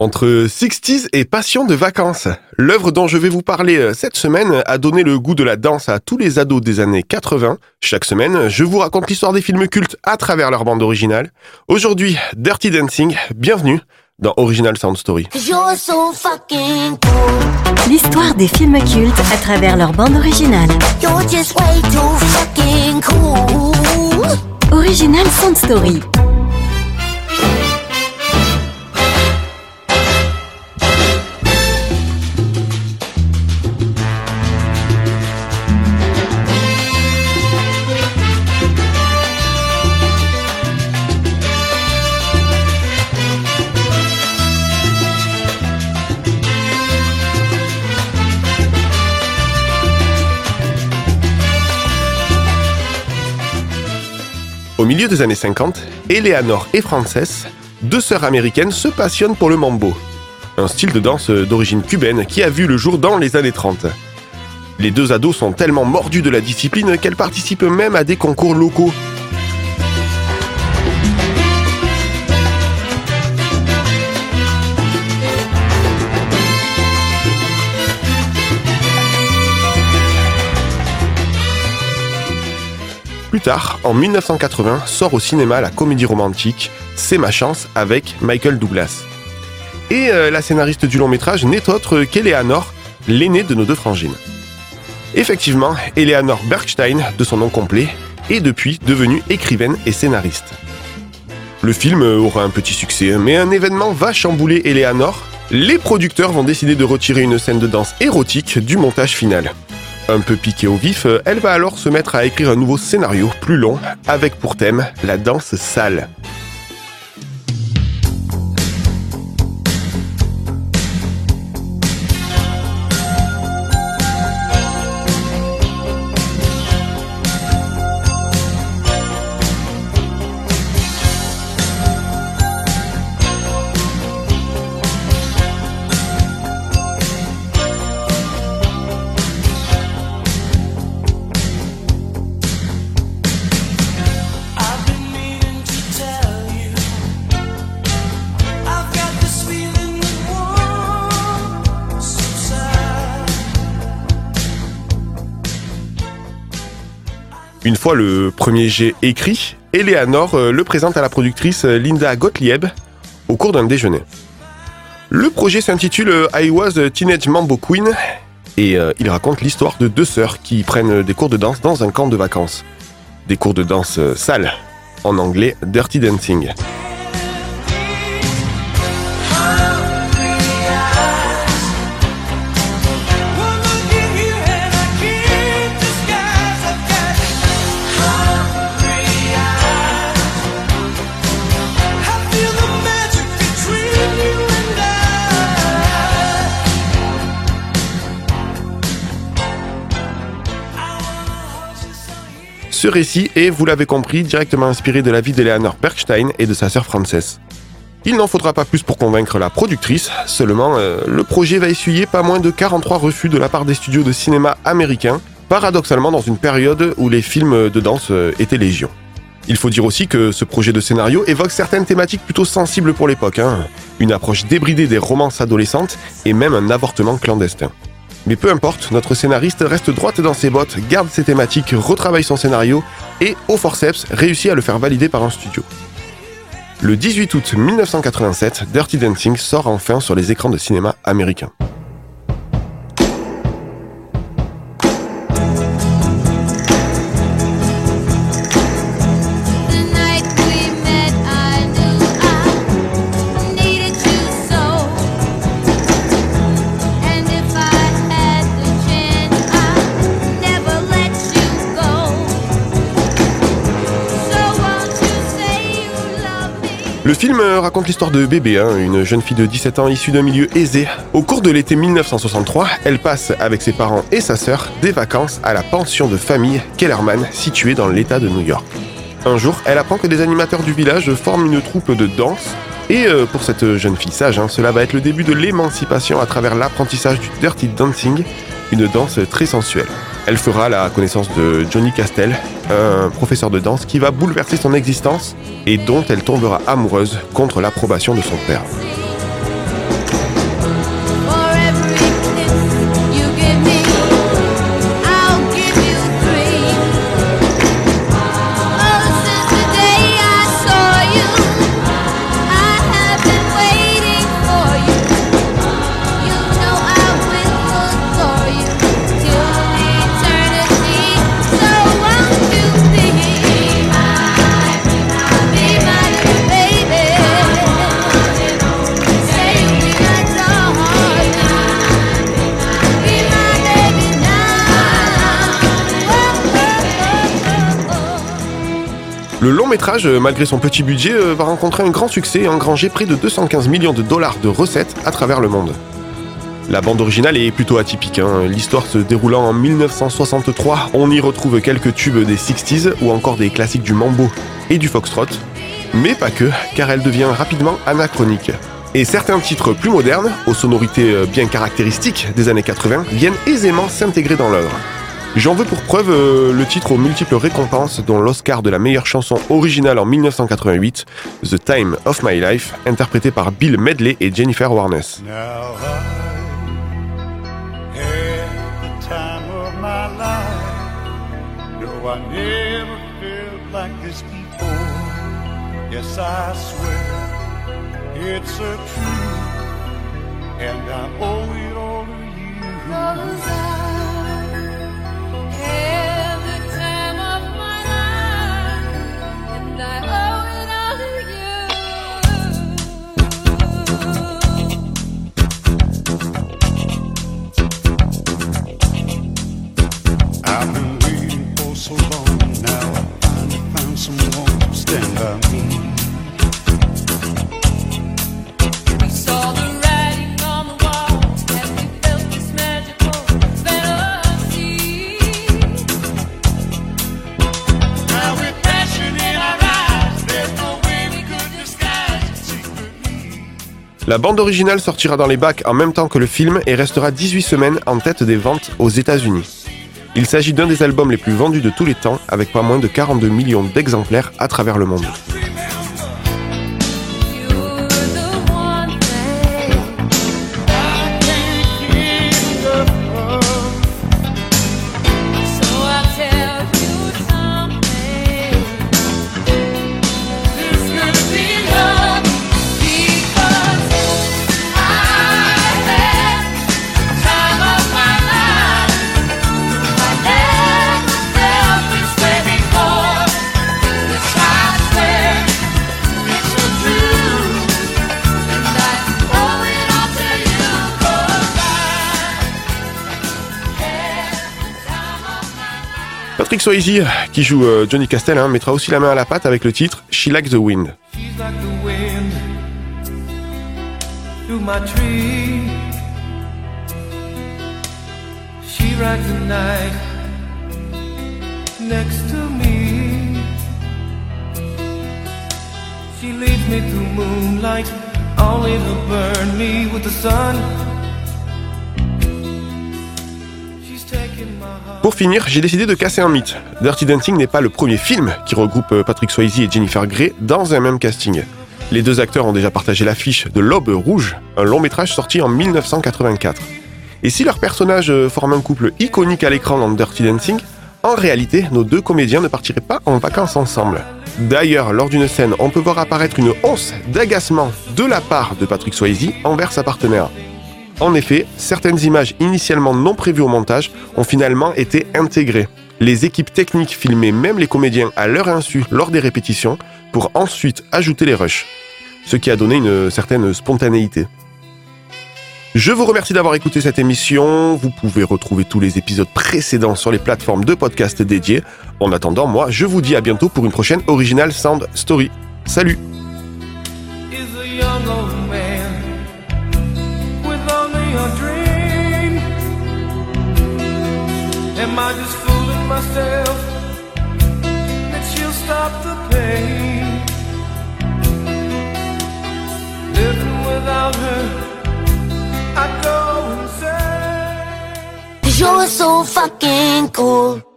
Entre 60s et passion de vacances, l'œuvre dont je vais vous parler euh, cette semaine a donné le goût de la danse à tous les ados des années 80. Chaque semaine, je vous raconte l'histoire des films cultes à travers leur bande originale. Aujourd'hui, Dirty Dancing, bienvenue dans Original Sound Story. L'histoire des films cultes à travers leur bande originale. Original Sound Story. Au milieu des années 50, Eleanor et Frances, deux sœurs américaines, se passionnent pour le mambo, un style de danse d'origine cubaine qui a vu le jour dans les années 30. Les deux ados sont tellement mordus de la discipline qu'elles participent même à des concours locaux. En 1980, sort au cinéma la comédie romantique C'est ma chance avec Michael Douglas. Et euh, la scénariste du long métrage n'est autre qu'Eleanor, l'aînée de nos deux frangines. Effectivement, Eleanor Bergstein, de son nom complet, est depuis devenue écrivaine et scénariste. Le film aura un petit succès, mais un événement va chambouler Eleanor. Les producteurs vont décider de retirer une scène de danse érotique du montage final. Un peu piquée au vif, elle va alors se mettre à écrire un nouveau scénario plus long, avec pour thème la danse sale. Une fois le premier jet écrit, Eleanor euh, le présente à la productrice euh, Linda Gottlieb au cours d'un déjeuner. Le projet s'intitule euh, I Was a Teenage Mambo Queen et il raconte l'histoire de deux sœurs qui prennent des cours de danse dans un camp de vacances. Des cours de danse sales, en anglais Dirty Dancing. Ce récit est, vous l'avez compris, directement inspiré de la vie d'Eleanor Bergstein et de sa sœur Frances. Il n'en faudra pas plus pour convaincre la productrice, seulement euh, le projet va essuyer pas moins de 43 refus de la part des studios de cinéma américains, paradoxalement dans une période où les films de danse euh, étaient légion. Il faut dire aussi que ce projet de scénario évoque certaines thématiques plutôt sensibles pour l'époque, hein. une approche débridée des romances adolescentes et même un avortement clandestin. Mais peu importe, notre scénariste reste droite dans ses bottes, garde ses thématiques, retravaille son scénario et, au forceps, réussit à le faire valider par un studio. Le 18 août 1987, Dirty Dancing sort enfin sur les écrans de cinéma américains. Le film euh, raconte l'histoire de Bébé, hein, une jeune fille de 17 ans issue d'un milieu aisé. Au cours de l'été 1963, elle passe avec ses parents et sa sœur des vacances à la pension de famille Kellerman située dans l'État de New York. Un jour, elle apprend que des animateurs du village forment une troupe de danse. Et euh, pour cette jeune fille sage, hein, cela va être le début de l'émancipation à travers l'apprentissage du dirty dancing, une danse très sensuelle. Elle fera la connaissance de Johnny Castel, un professeur de danse qui va bouleverser son existence et dont elle tombera amoureuse contre l'approbation de son père. Le long métrage, euh, malgré son petit budget, euh, va rencontrer un grand succès et engranger près de 215 millions de dollars de recettes à travers le monde. La bande originale est plutôt atypique. hein. L'histoire se déroulant en 1963, on y retrouve quelques tubes des 60s ou encore des classiques du mambo et du foxtrot. Mais pas que, car elle devient rapidement anachronique. Et certains titres plus modernes, aux sonorités euh, bien caractéristiques des années 80, viennent aisément s'intégrer dans l'œuvre. J'en veux pour preuve euh, le titre aux multiples récompenses, dont l'Oscar de la meilleure chanson originale en 1988, The Time of My Life, interprété par Bill Medley et Jennifer Warnes. Yes, I swear it's a truth, and I owe it all to you. La bande originale sortira dans les bacs en même temps que le film et restera 18 semaines en tête des ventes aux États-Unis. Il s'agit d'un des albums les plus vendus de tous les temps, avec pas moins de 42 millions d'exemplaires à travers le monde. Patrick Swayze, qui joue euh, Johnny Castle, hein, mettra aussi la main à la pâte avec le titre She like the wind. She next to me. She leads me through moonlight, only to burn me with the sun. Pour finir, j'ai décidé de casser un mythe. Dirty Dancing n'est pas le premier film qui regroupe euh, Patrick Swayze et Jennifer Grey dans un même casting. Les deux acteurs ont déjà partagé l'affiche de L'Aube Rouge, un long métrage sorti en 1984. Et si leurs personnages euh, forment un couple iconique à l'écran dans Dirty Dancing, en réalité, nos deux comédiens ne partiraient pas en vacances ensemble. D'ailleurs, lors d'une scène, on peut voir apparaître une once d'agacement de la part de Patrick Swayze envers sa partenaire. En effet, certaines images initialement non prévues au montage ont finalement été intégrées. Les équipes techniques filmaient même les comédiens à leur insu lors des répétitions pour ensuite ajouter les rushs, ce qui a donné une certaine spontanéité. Je vous remercie d'avoir écouté cette émission. Vous pouvez retrouver tous les épisodes précédents sur les plateformes de podcast dédiées. En attendant, moi, je vous dis à bientôt pour une prochaine Original Sound Story. Salut Am I just fooling myself that she'll stop the pain? Living without her, I go insane. Cause you're so fucking cool.